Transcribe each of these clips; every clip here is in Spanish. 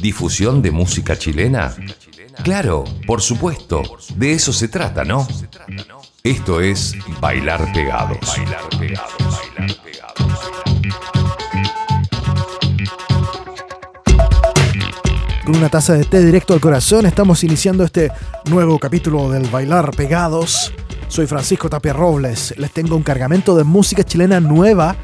¿Difusión de música chilena? Claro, por supuesto, de eso se trata, ¿no? Esto es Bailar Pegados. Con una taza de té directo al corazón estamos iniciando este nuevo capítulo del Bailar Pegados. Soy Francisco Tapia Robles, les tengo un cargamento de música chilena nueva.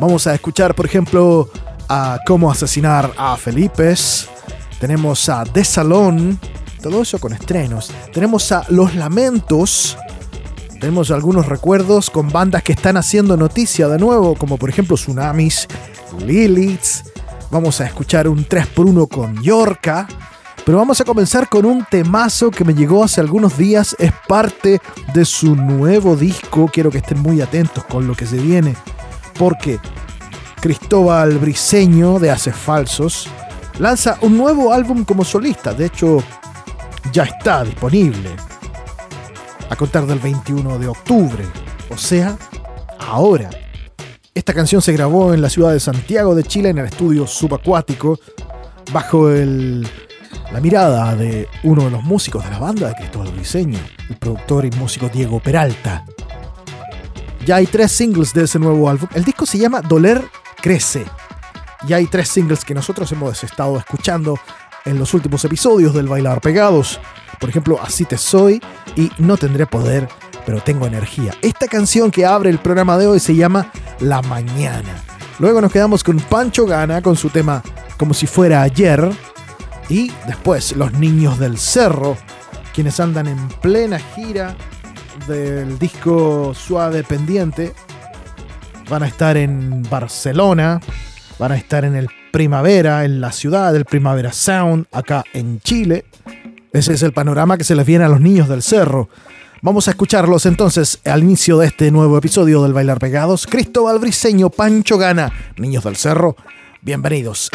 Vamos a escuchar, por ejemplo, a Cómo asesinar a Felipes. Tenemos a De Salón, todo eso con estrenos. Tenemos a Los Lamentos. Tenemos algunos recuerdos con bandas que están haciendo noticia de nuevo, como por ejemplo Tsunamis, Liliths. Vamos a escuchar un 3x1 con Yorka. Pero vamos a comenzar con un temazo que me llegó hace algunos días. Es parte de su nuevo disco. Quiero que estén muy atentos con lo que se viene. Porque Cristóbal Briseño de Hace Falsos lanza un nuevo álbum como solista. De hecho, ya está disponible. A contar del 21 de octubre. O sea, ahora. Esta canción se grabó en la ciudad de Santiago de Chile en el estudio subacuático bajo el, la mirada de uno de los músicos de la banda de Cristóbal Briseño, el productor y músico Diego Peralta. Ya hay tres singles de ese nuevo álbum. El disco se llama Doler Crece. Y hay tres singles que nosotros hemos estado escuchando en los últimos episodios del Bailar Pegados. Por ejemplo, Así te soy y No tendré poder, pero tengo energía. Esta canción que abre el programa de hoy se llama La Mañana. Luego nos quedamos con Pancho Gana con su tema Como si fuera ayer. Y después Los Niños del Cerro, quienes andan en plena gira del disco Suave Pendiente. Van a estar en Barcelona, van a estar en el Primavera, en la ciudad del Primavera Sound, acá en Chile. Ese es el panorama que se les viene a los niños del cerro. Vamos a escucharlos entonces al inicio de este nuevo episodio del Bailar Pegados. Cristóbal Briseño, Pancho Gana, Niños del Cerro, bienvenidos.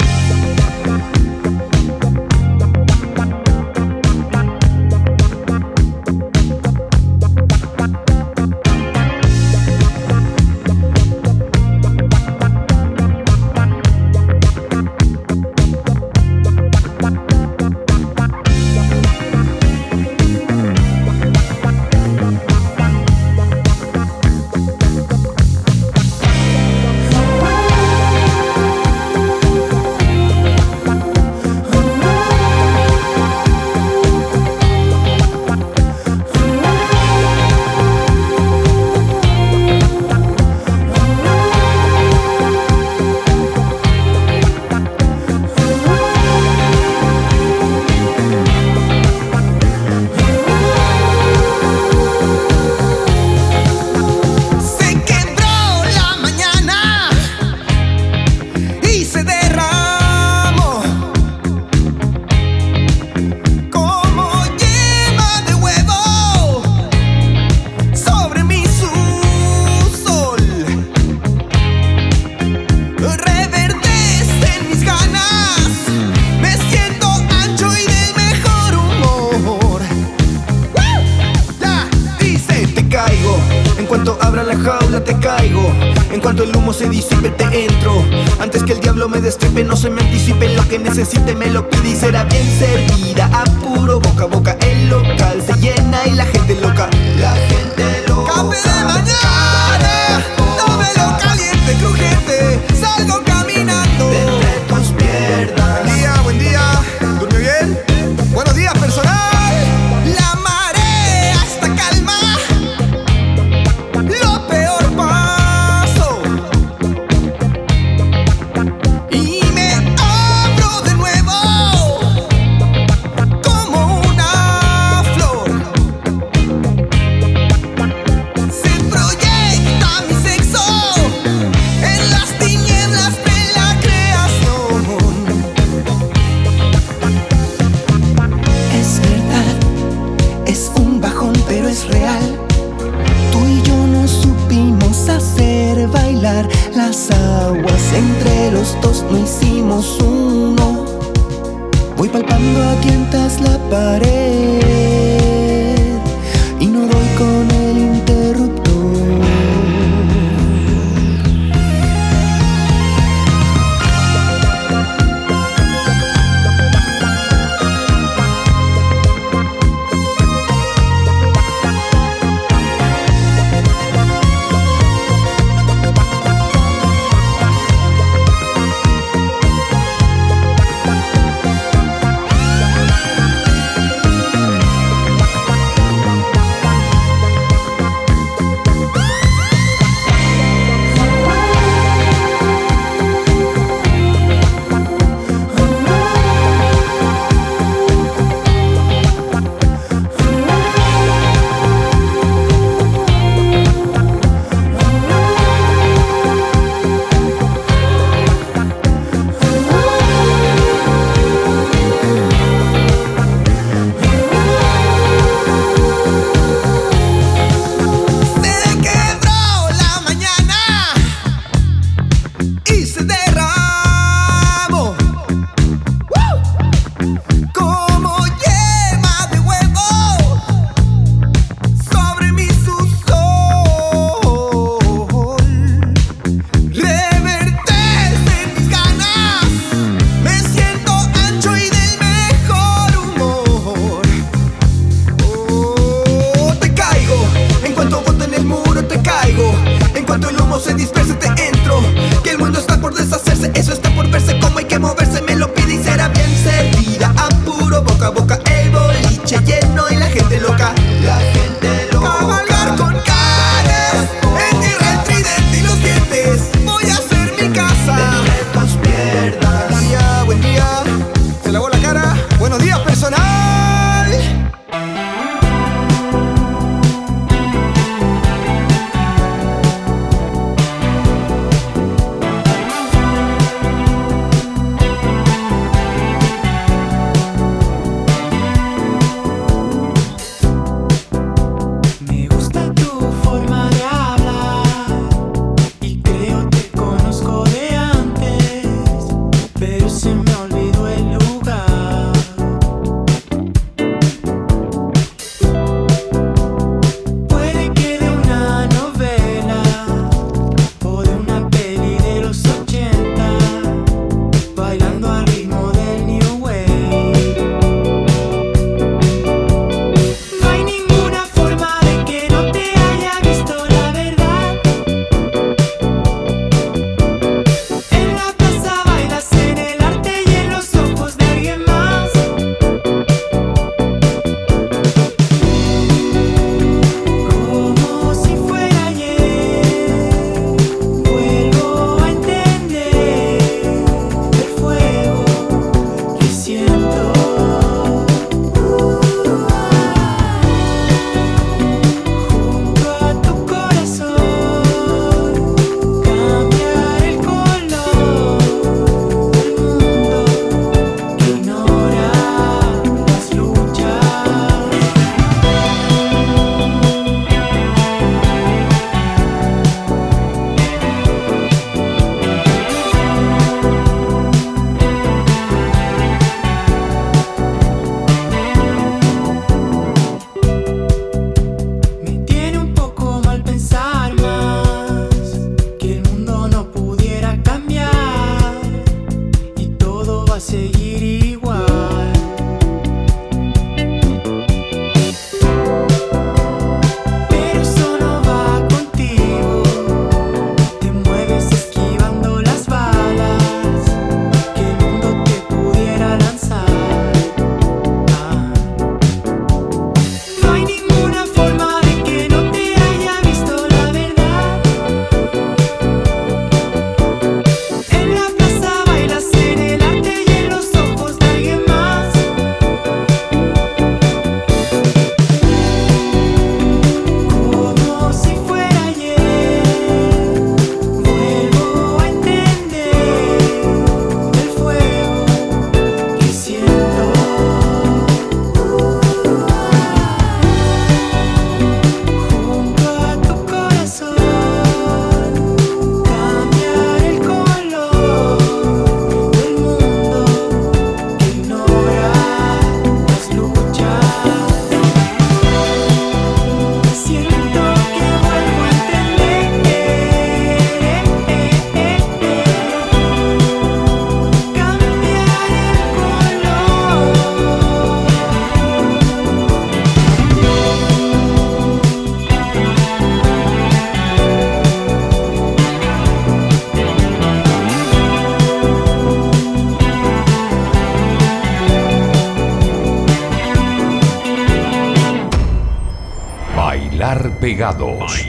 Pegados.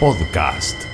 Podcast.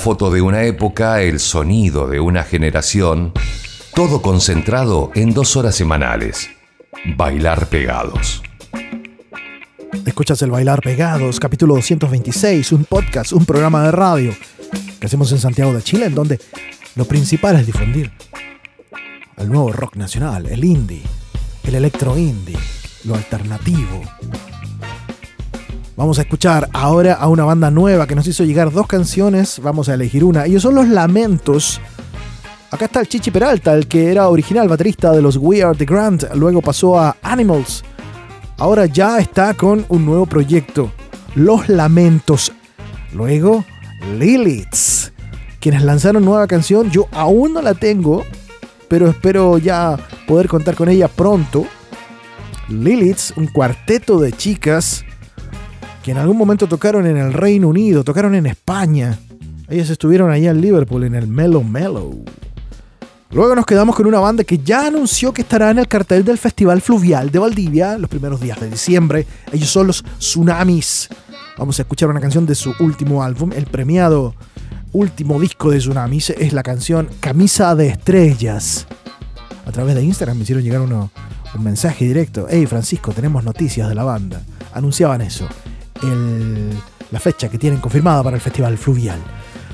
Foto de una época, el sonido de una generación, todo concentrado en dos horas semanales. Bailar pegados. Escuchas el Bailar Pegados, capítulo 226, un podcast, un programa de radio que hacemos en Santiago de Chile, en donde lo principal es difundir el nuevo rock nacional, el indie, el electro indie, lo alternativo. Vamos a escuchar ahora a una banda nueva que nos hizo llegar dos canciones, vamos a elegir una. Ellos son Los Lamentos. Acá está el Chichi Peralta, el que era original baterista de los We Are The Grand, luego pasó a Animals. Ahora ya está con un nuevo proyecto, Los Lamentos. Luego, Liliths, quienes lanzaron nueva canción. Yo aún no la tengo, pero espero ya poder contar con ella pronto. Liliths, un cuarteto de chicas que en algún momento tocaron en el Reino Unido, tocaron en España. Ellas estuvieron allá en Liverpool, en el Mellow Mellow. Luego nos quedamos con una banda que ya anunció que estará en el cartel del Festival Fluvial de Valdivia los primeros días de diciembre. Ellos son los Tsunamis. Vamos a escuchar una canción de su último álbum, el premiado último disco de Tsunamis, es la canción Camisa de Estrellas. A través de Instagram me hicieron llegar un mensaje directo. Hey Francisco, tenemos noticias de la banda. Anunciaban eso la fecha que tienen confirmada para el Festival Fluvial.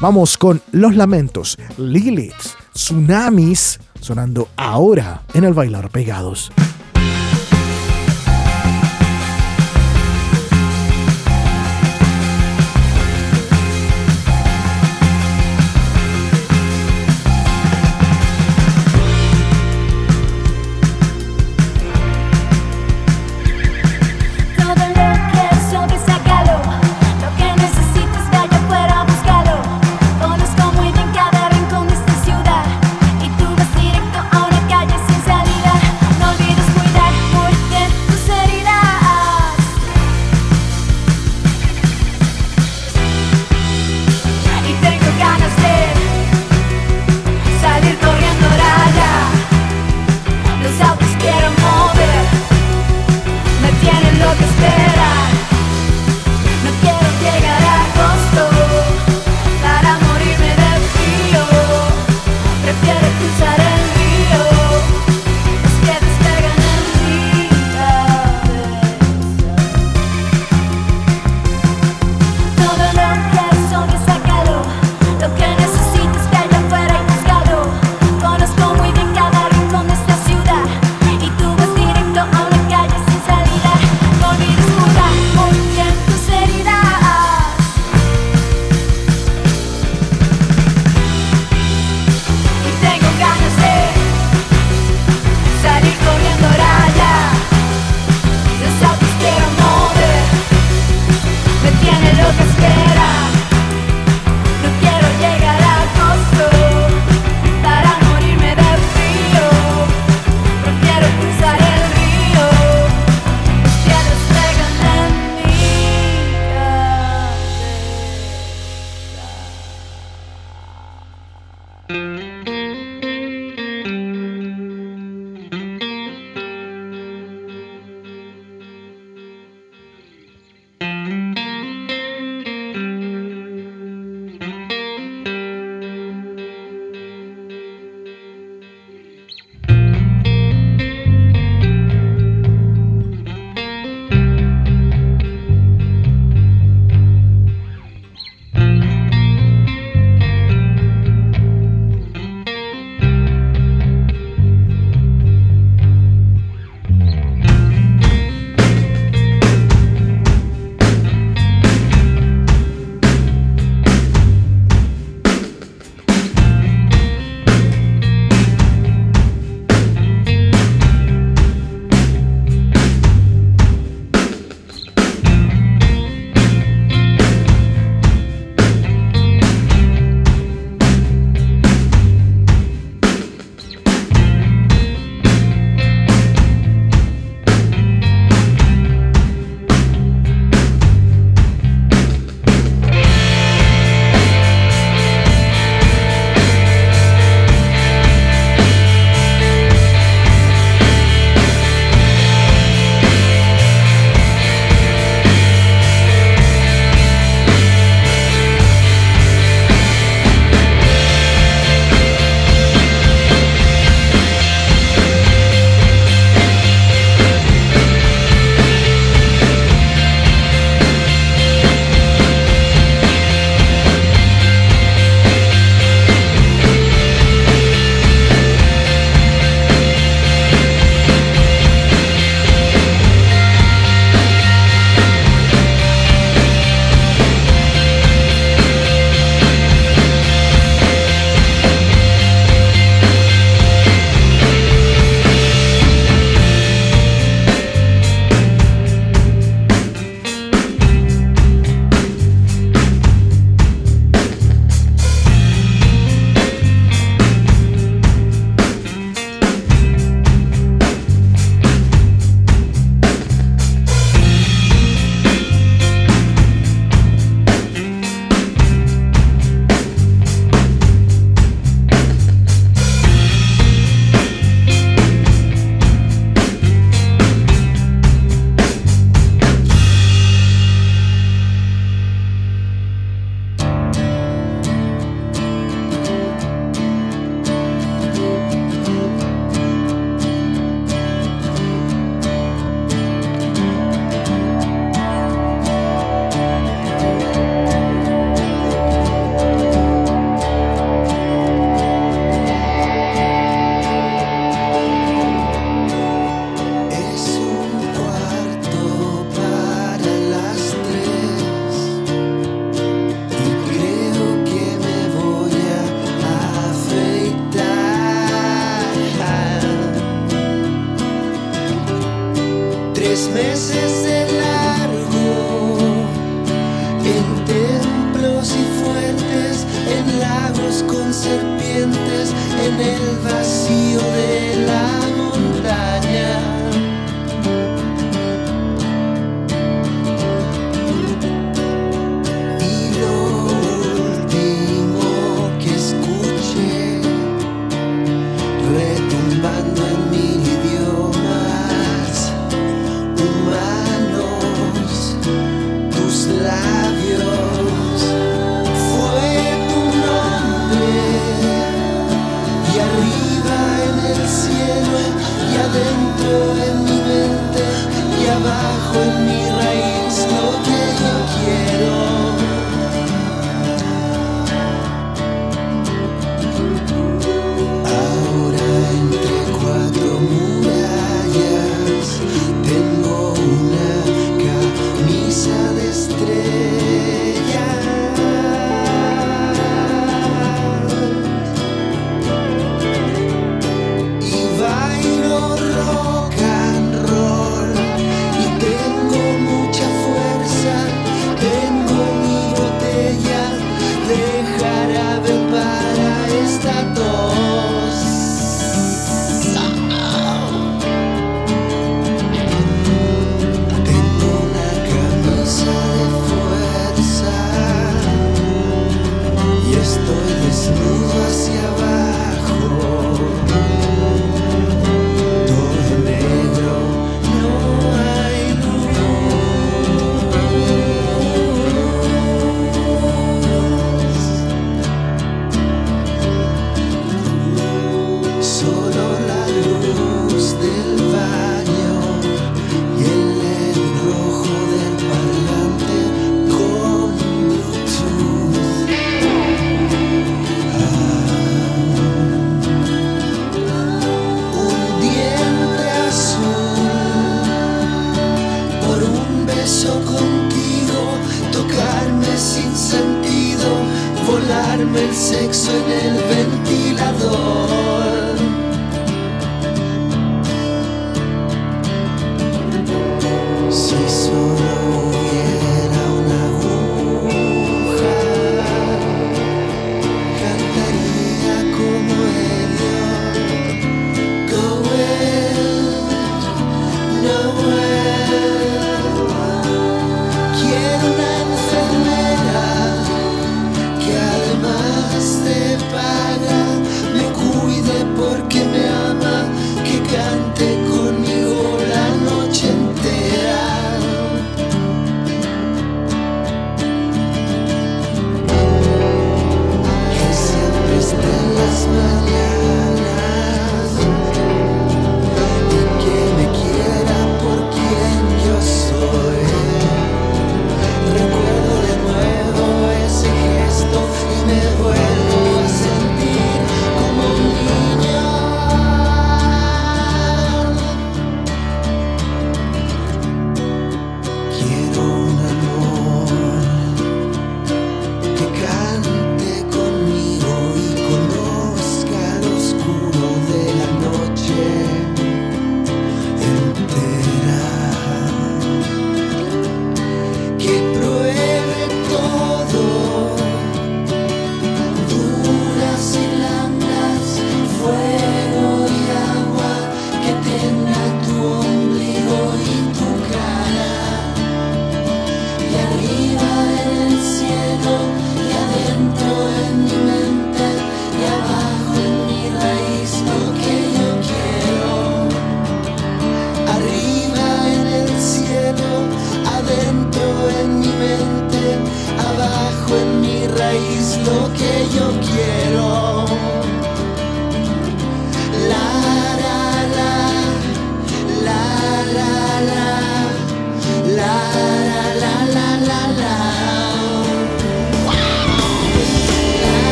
Vamos con Los Lamentos, Lilith, Tsunamis, sonando ahora en el Bailar Pegados.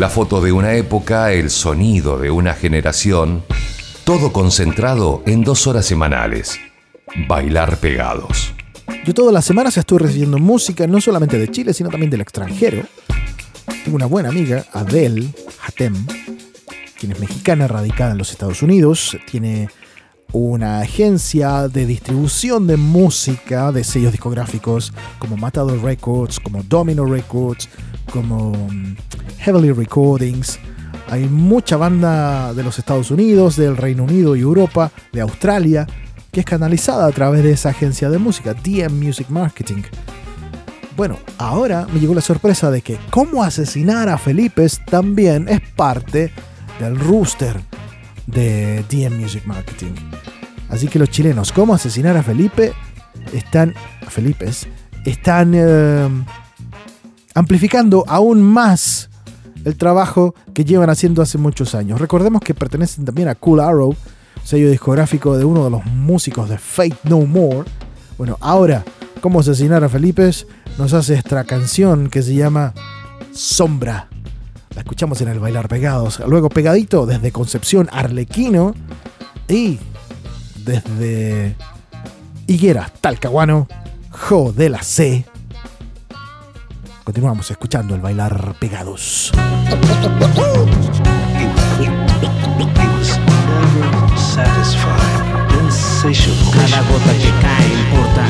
La foto de una época, el sonido de una generación, todo concentrado en dos horas semanales. Bailar pegados. Yo todas las semanas estoy recibiendo música, no solamente de Chile, sino también del extranjero. Tengo una buena amiga, Adele Hatem, quien es mexicana, radicada en los Estados Unidos. Tiene una agencia de distribución de música de sellos discográficos como Matador Records, como Domino Records, como mm, Heavily Recordings. Hay mucha banda de los Estados Unidos, del Reino Unido y Europa, de Australia, que es canalizada a través de esa agencia de música, DM Music Marketing. Bueno, ahora me llegó la sorpresa de que Cómo asesinar a Felipe también es parte del rooster de DM Music Marketing. Así que los chilenos, cómo asesinar a Felipe, están, a Felipes, están eh, amplificando aún más el trabajo que llevan haciendo hace muchos años. Recordemos que pertenecen también a Cool Arrow, sello discográfico de uno de los músicos de Fate No More. Bueno, ahora, cómo asesinar a Felipe nos hace esta canción que se llama Sombra. La escuchamos en el Bailar Pegados. Luego pegadito desde Concepción Arlequino y desde Higuera Talcahuano, Jo de la C. Continuamos escuchando el Bailar Pegados. Cada gota que cae importa.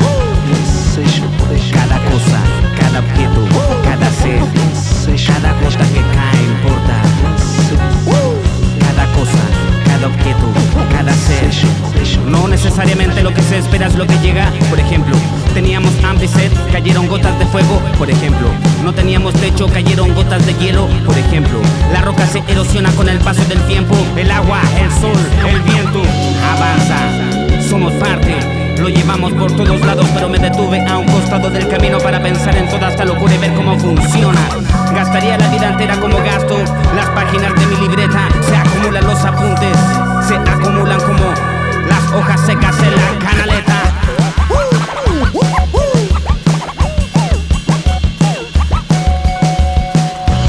Cada cosa, cada objeto, cada ser, cada gota que cae importa. Cada cosa, cada objeto, cada ser. No necesariamente lo que se espera es lo que llega. Por ejemplo, teníamos hambre y cayeron gotas de fuego. Por ejemplo, no teníamos techo, cayeron gotas de hielo. Por ejemplo, la roca se erosiona con el paso del tiempo. El agua, el sol, el viento avanza. Somos parte lo llevamos por todos lados, pero me detuve a un costado del camino para pensar en toda esta locura y ver cómo funciona. Gastaría la vida entera como gasto. Las páginas de mi libreta se acumulan los apuntes, se acumulan como las hojas secas en la canaleta.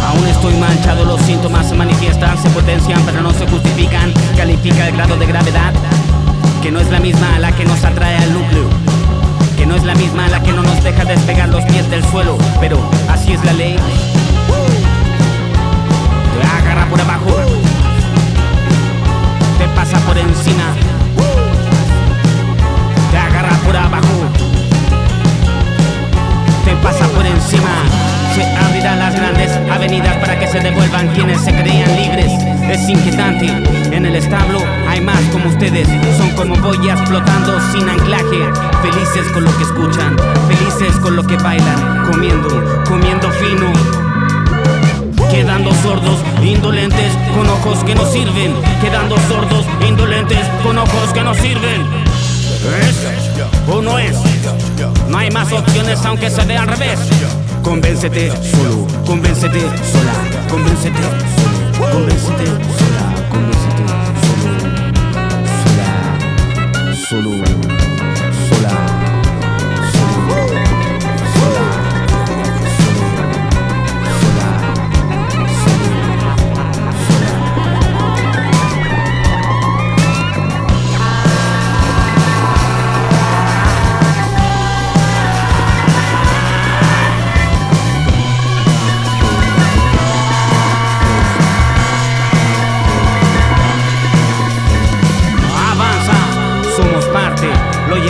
Aún estoy manchado, los síntomas se manifiestan, se potencian, pero no se justifican. Califica el grado de gravedad que no es la misma a la que nos atrae al núcleo, que no es la misma la que no nos deja despegar los pies del suelo, pero así es la ley. Por abajo, te pasa por encima, te agarra por abajo, te pasa por encima. Se abrirán las grandes avenidas para que se devuelvan quienes se creían libres. Es inquietante. En el establo hay más como ustedes. Son como boyas flotando sin anclaje. Felices con lo que escuchan, felices con lo que bailan. Comiendo, comiendo fino. Quedando sordos, indolentes, con ojos que no sirven. Quedando sordos, indolentes, con ojos que no sirven. ¿Es o no es? No hay más opciones aunque se vea al revés. Convéncete solo, convéncete sola, convéncete solo, convéncete sola,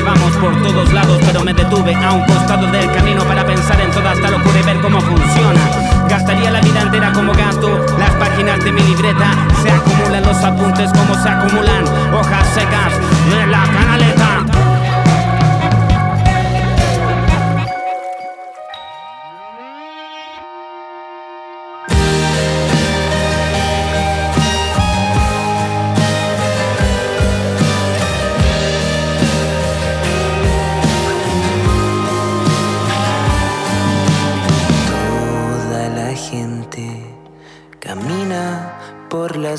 lo llevamos por todos lados, pero me detuve a un costado del camino para pensar en toda esta locura y ver cómo funciona. Gastaría la vida entera como gasto, las páginas de mi libreta se acumulan los apuntes como se acumulan hojas secas en la canaleta.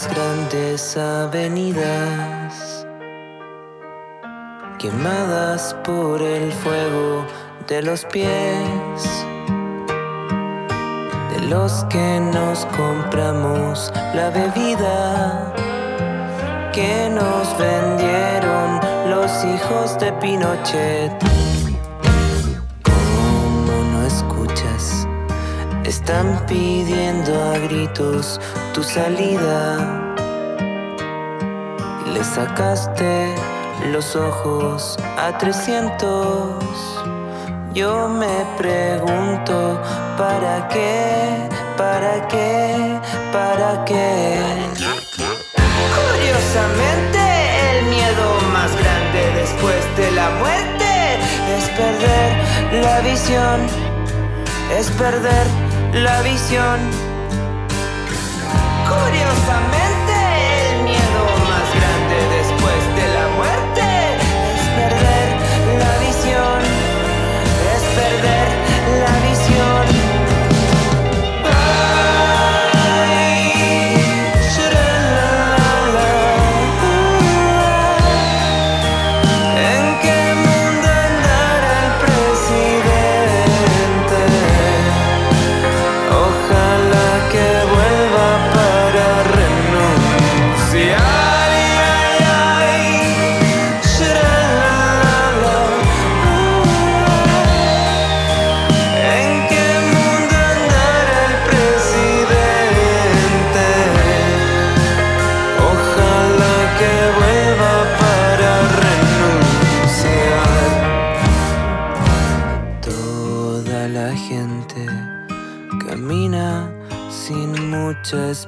Grandes avenidas, quemadas por el fuego de los pies de los que nos compramos la bebida que nos vendieron los hijos de Pinochet. ¿Cómo no escuchas? Están pidiendo a gritos tu salida. Le sacaste los ojos a 300. Yo me pregunto, ¿para qué? ¿Para qué? ¿Para qué? Curiosamente, el miedo más grande después de la muerte es perder la visión, es perder la visión. Curiosamente,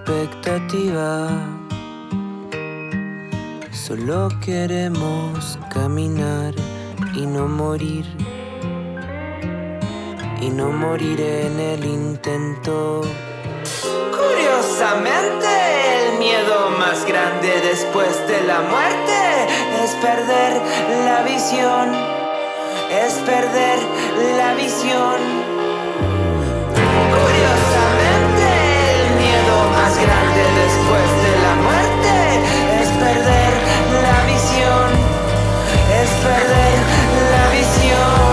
expectativa. Solo queremos caminar y no morir. Y no morir en el intento. Curiosamente, el miedo más grande después de la muerte es perder la visión. Es perder la visión. Grande después de la muerte es perder la visión. Es perder la visión.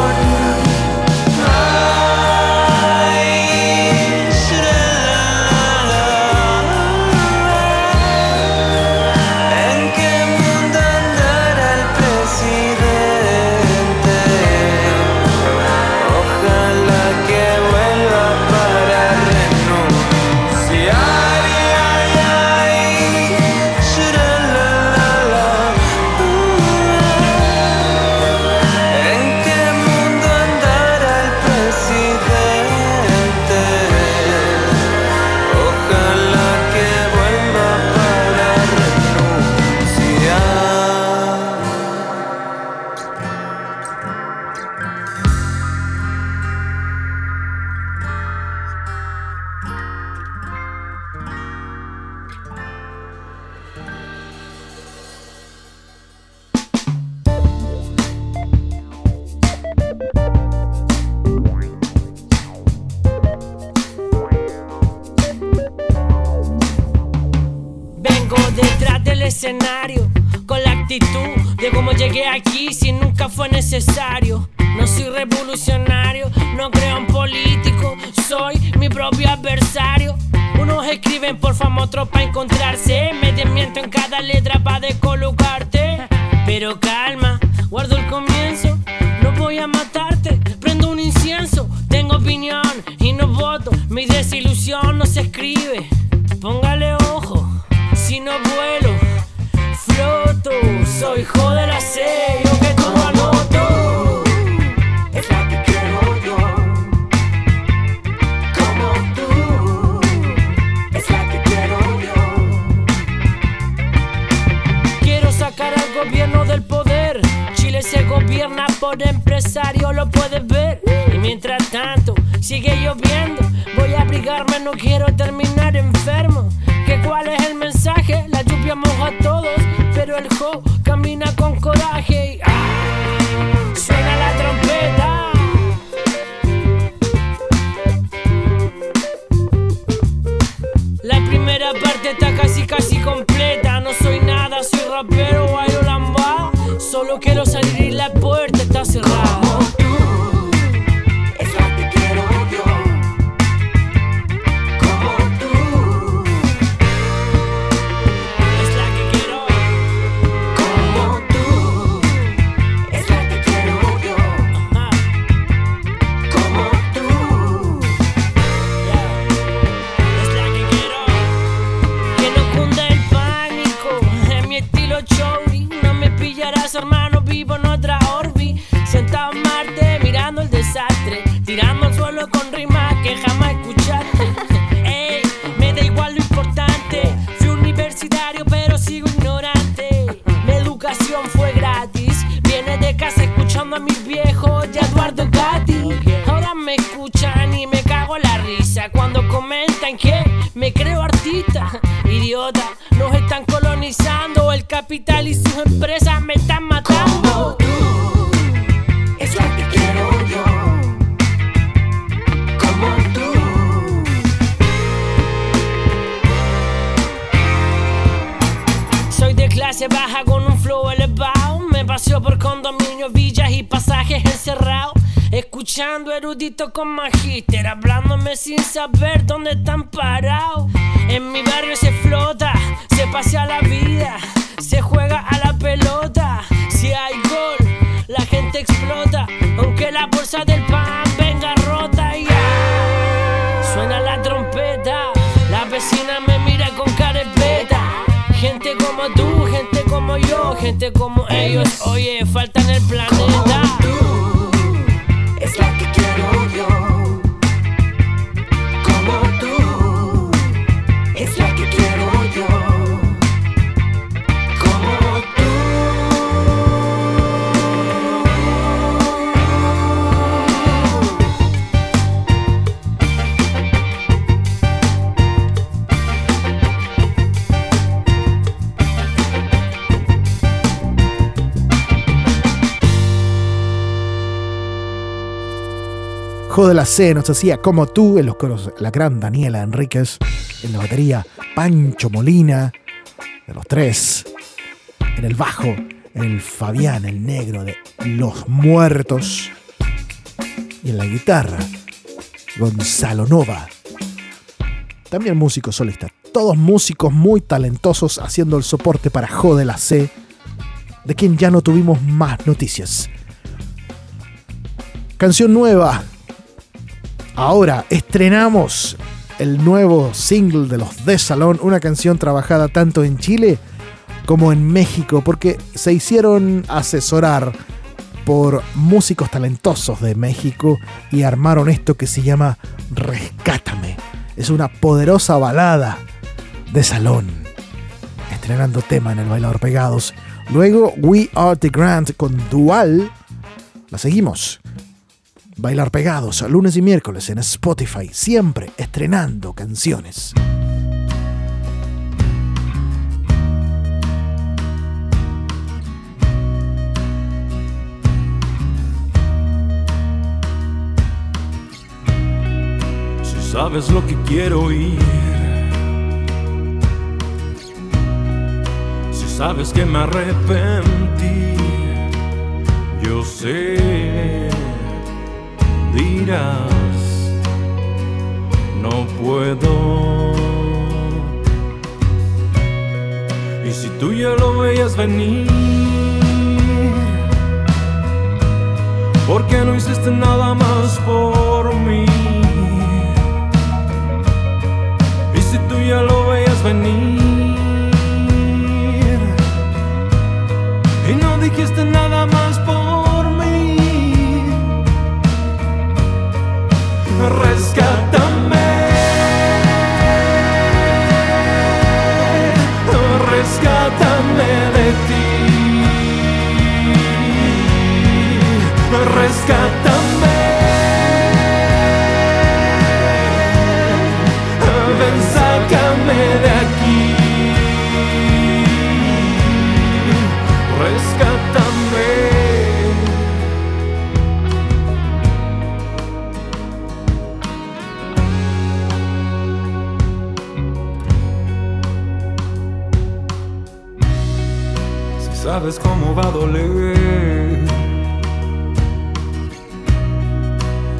Quiero terminar enfermo. ¿Que cuál es el mensaje? La lluvia moja a todos, pero el jo camina con coraje. Y, ¡ah! Suena la trompeta. La primera parte está casi casi completa. No soy nada, soy rapero, bailo lamba. Solo quiero salir y la puerta está cerrada. Gente como ellos, oye, falta la C nos hacía como tú en los coros, la gran Daniela Enríquez, en la batería Pancho Molina, de los tres, en el bajo, el Fabián, el negro de Los Muertos, y en la guitarra, Gonzalo Nova, también músico solista, todos músicos muy talentosos haciendo el soporte para Jode la C, de quien ya no tuvimos más noticias. Canción nueva, Ahora estrenamos el nuevo single de los de Salón, una canción trabajada tanto en Chile como en México, porque se hicieron asesorar por músicos talentosos de México y armaron esto que se llama Rescátame. Es una poderosa balada de salón, estrenando tema en el Bailador Pegados. Luego We Are the Grand con Dual. La seguimos. Bailar pegados lunes y miércoles en Spotify, siempre estrenando canciones. Si sabes lo que quiero oír, si sabes que me arrepentí, yo sé, dirás, no puedo. Y si tú ya lo veías venir, ¿por qué no hiciste nada más por mí? Y si tú ya lo veías venir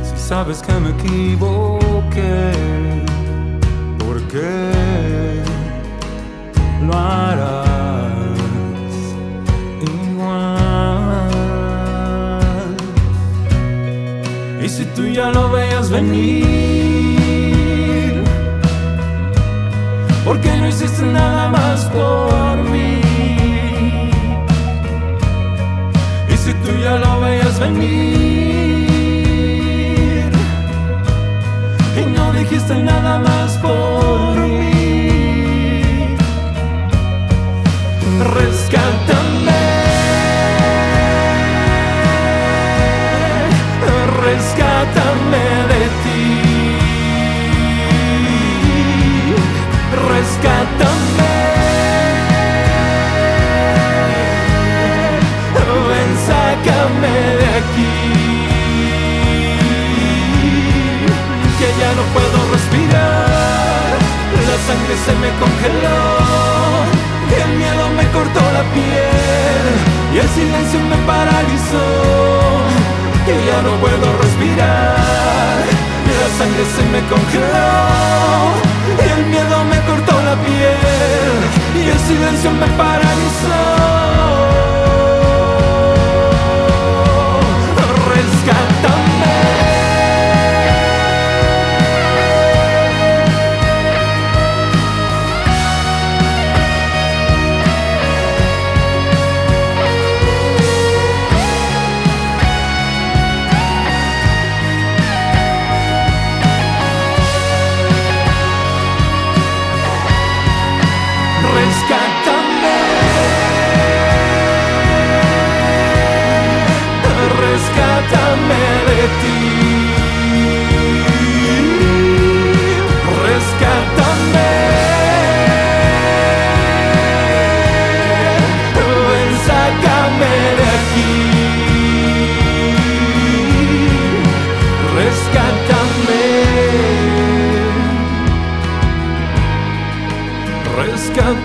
Si sabes que me equivoqué. ¿Por qué lo harás igual? Y si tú ya lo veías venir, ¿por qué no hiciste nada más por venir, y no dijiste nada más por congeló, el miedo me cortó la piel y el silencio me paralizó, que ya no puedo respirar, la sangre se me congeló, y el miedo me cortó la piel y el silencio me paralizó.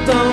tão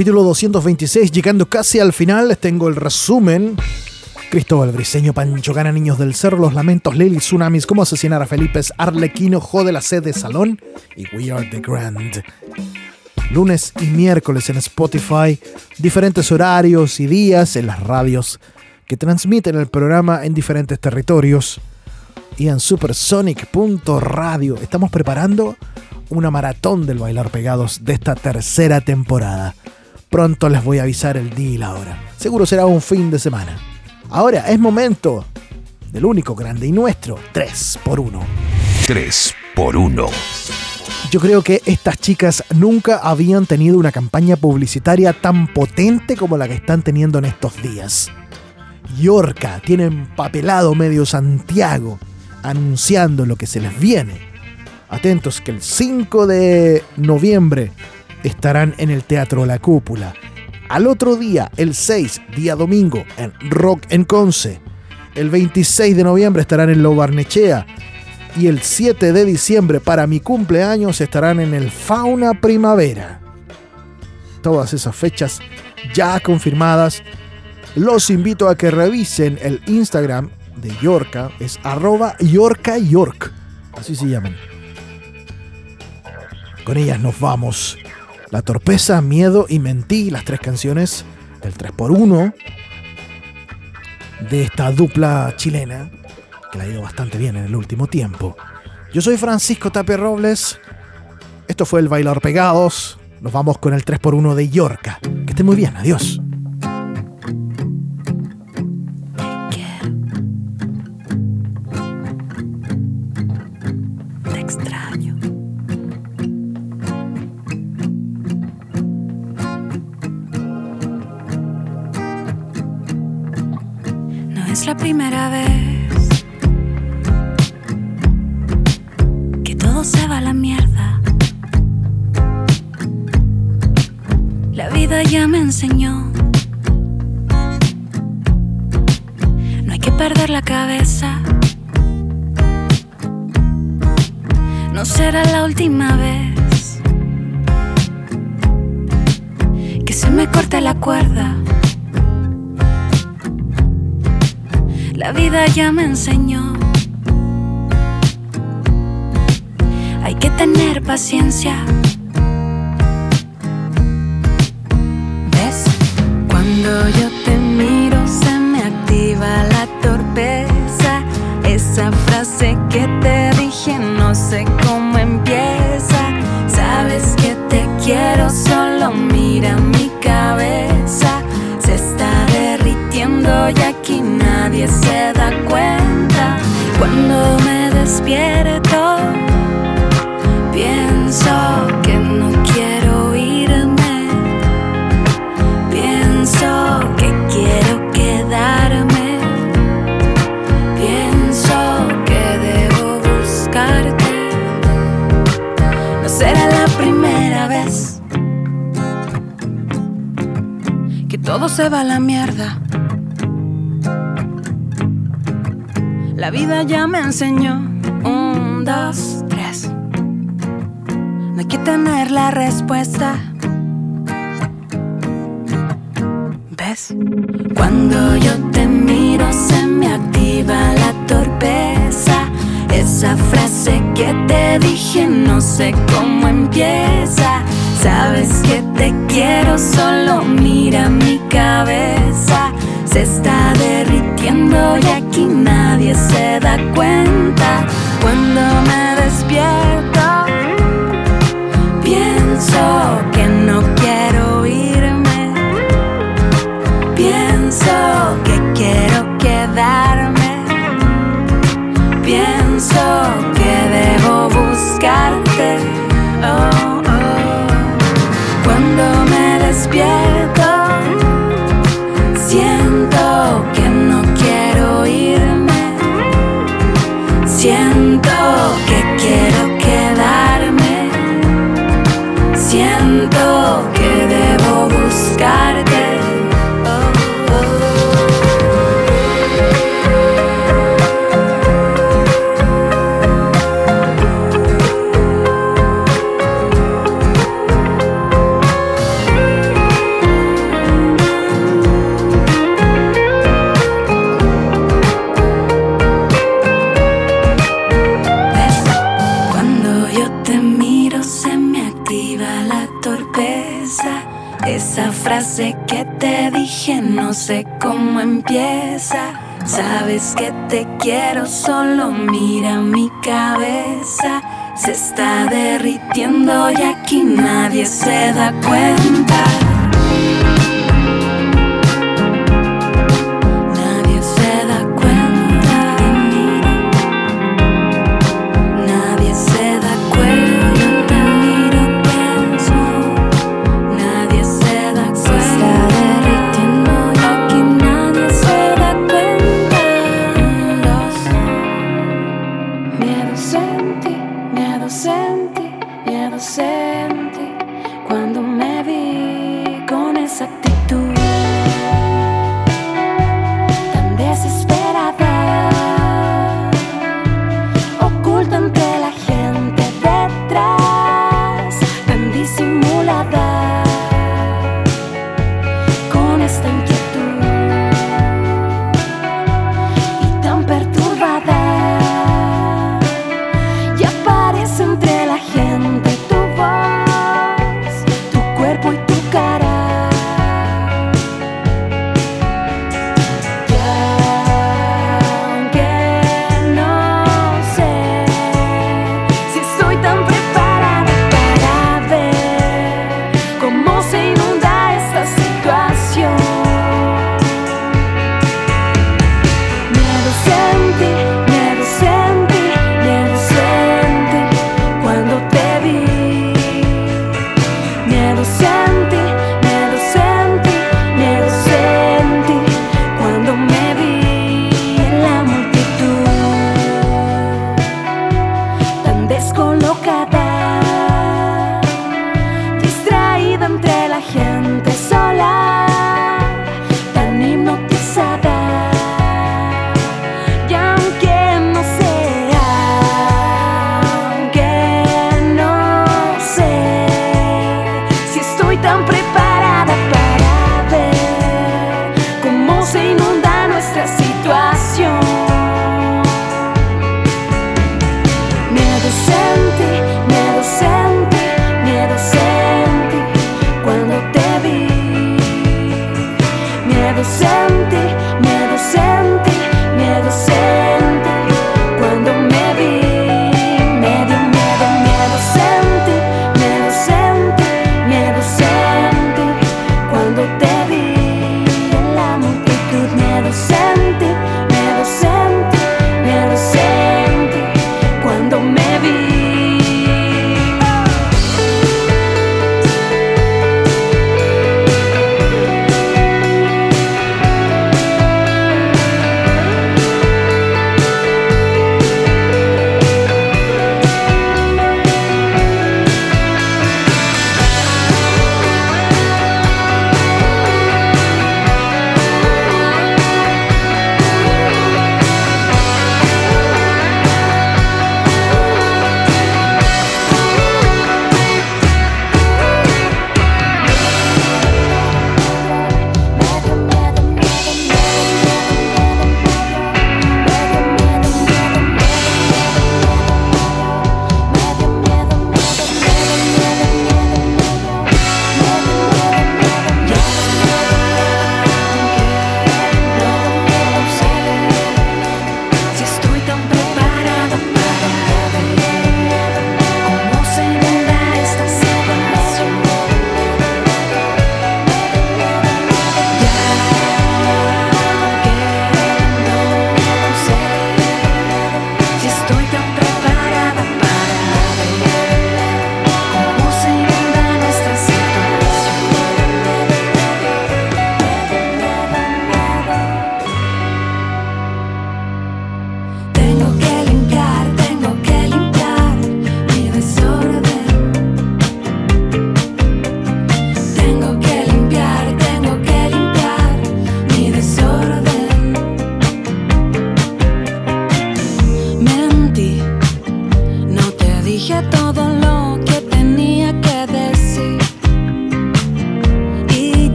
Capítulo 226, llegando casi al final, les tengo el resumen. Cristóbal Briseño, Pancho Gana, Niños del Cerro, Los Lamentos, Lily, Tsunamis, Cómo asesinar a Felipe, Arlequino, Jode la sed de Salón y We Are the Grand. Lunes y miércoles en Spotify, diferentes horarios y días en las radios que transmiten el programa en diferentes territorios y en supersonic.radio. Estamos preparando una maratón del Bailar Pegados de esta tercera temporada. Pronto les voy a avisar el día y la hora. Seguro será un fin de semana. Ahora es momento del único grande y nuestro 3x1. 3 por 1. Yo creo que estas chicas nunca habían tenido una campaña publicitaria tan potente como la que están teniendo en estos días. Yorca tiene empapelado medio Santiago anunciando lo que se les viene. Atentos que el 5 de noviembre estarán en el Teatro La Cúpula. Al otro día, el 6, día domingo, en Rock en Conce. El 26 de noviembre estarán en Lo Barnechea. Y el 7 de diciembre, para mi cumpleaños, estarán en el Fauna Primavera. Todas esas fechas ya confirmadas. Los invito a que revisen el Instagram de Yorka. Es arroba Yorka York. Así se llaman. Con ellas nos vamos. La torpeza, miedo y mentí, las tres canciones del 3x1 de esta dupla chilena que le ha ido bastante bien en el último tiempo. Yo soy Francisco Tapia Robles. Esto fue el Bailar Pegados. Nos vamos con el 3x1 de Yorca. Que esté muy bien, adiós. Es la primera vez que todo se va a la mierda. La vida ya me enseñó. No hay que perder la cabeza. No será la última vez que se me corte la cuerda. La vida ya me enseñó. Hay que tener paciencia. Enseñó. Un, dos, tres. No hay que tener la respuesta. ¿Ves? Cuando yo te miro se me activa la torpeza. Esa frase que te dije no sé cómo empieza. Sabes que te quiero, solo mira mi cabeza. Se está derritiendo y aquí nadie se da cuenta. Cuando me despierto, pienso Sabes que te quiero, solo mira mi cabeza. Se está derritiendo y aquí nadie se da cuenta.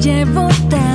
života